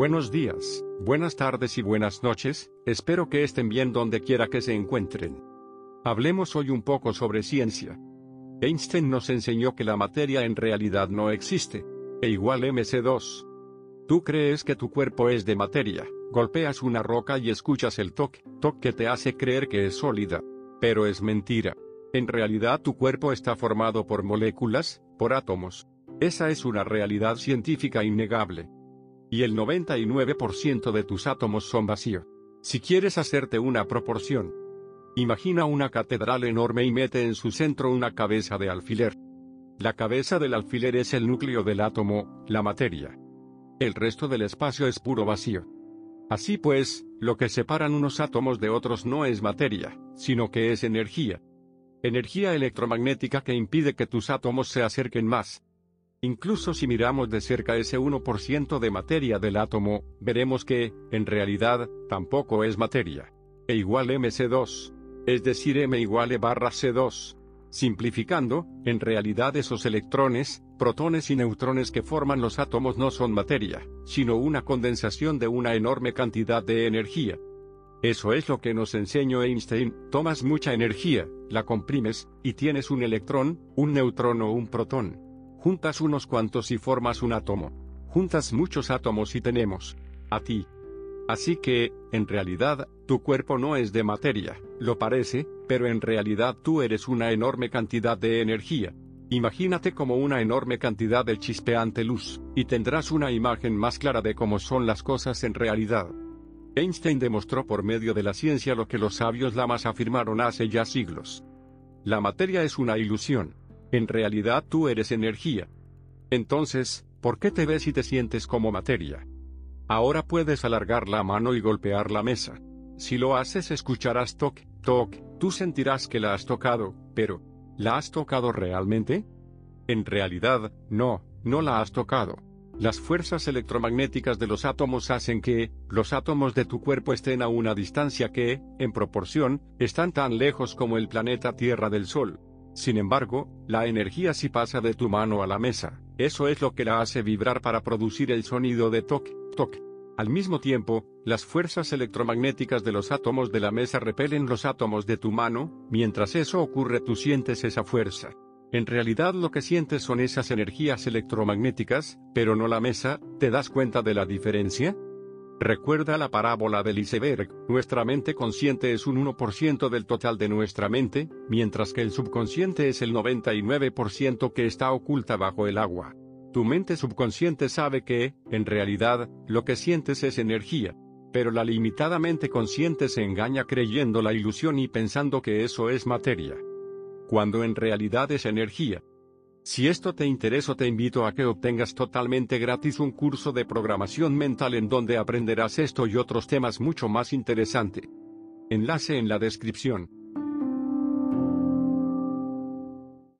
Buenos días, buenas tardes y buenas noches, espero que estén bien donde quiera que se encuentren. Hablemos hoy un poco sobre ciencia. Einstein nos enseñó que la materia en realidad no existe. E igual mc2. Tú crees que tu cuerpo es de materia, golpeas una roca y escuchas el toque, toque que te hace creer que es sólida. Pero es mentira. En realidad tu cuerpo está formado por moléculas, por átomos. Esa es una realidad científica innegable y el 99% de tus átomos son vacío. Si quieres hacerte una proporción, imagina una catedral enorme y mete en su centro una cabeza de alfiler. La cabeza del alfiler es el núcleo del átomo, la materia. El resto del espacio es puro vacío. Así pues, lo que separan unos átomos de otros no es materia, sino que es energía. Energía electromagnética que impide que tus átomos se acerquen más. Incluso si miramos de cerca ese 1% de materia del átomo, veremos que, en realidad, tampoco es materia. E igual mc2. Es decir, m igual e barra c2. Simplificando, en realidad esos electrones, protones y neutrones que forman los átomos no son materia, sino una condensación de una enorme cantidad de energía. Eso es lo que nos enseñó Einstein, tomas mucha energía, la comprimes, y tienes un electrón, un neutrón o un protón. Juntas unos cuantos y formas un átomo. Juntas muchos átomos y tenemos a ti. Así que, en realidad, tu cuerpo no es de materia, lo parece, pero en realidad tú eres una enorme cantidad de energía. Imagínate como una enorme cantidad de chispeante luz, y tendrás una imagen más clara de cómo son las cosas en realidad. Einstein demostró por medio de la ciencia lo que los sabios lamas afirmaron hace ya siglos. La materia es una ilusión. En realidad tú eres energía. Entonces, ¿por qué te ves y te sientes como materia? Ahora puedes alargar la mano y golpear la mesa. Si lo haces escucharás toc, toc, tú sentirás que la has tocado, pero, ¿la has tocado realmente? En realidad, no, no la has tocado. Las fuerzas electromagnéticas de los átomos hacen que, los átomos de tu cuerpo estén a una distancia que, en proporción, están tan lejos como el planeta Tierra del Sol. Sin embargo, la energía sí pasa de tu mano a la mesa, eso es lo que la hace vibrar para producir el sonido de toc, toc. Al mismo tiempo, las fuerzas electromagnéticas de los átomos de la mesa repelen los átomos de tu mano, mientras eso ocurre tú sientes esa fuerza. En realidad lo que sientes son esas energías electromagnéticas, pero no la mesa, ¿te das cuenta de la diferencia? Recuerda la parábola del iceberg, nuestra mente consciente es un 1% del total de nuestra mente, mientras que el subconsciente es el 99% que está oculta bajo el agua. Tu mente subconsciente sabe que, en realidad, lo que sientes es energía. Pero la limitadamente consciente se engaña creyendo la ilusión y pensando que eso es materia. Cuando en realidad es energía. Si esto te interesa te invito a que obtengas totalmente gratis un curso de programación mental en donde aprenderás esto y otros temas mucho más interesante. Enlace en la descripción.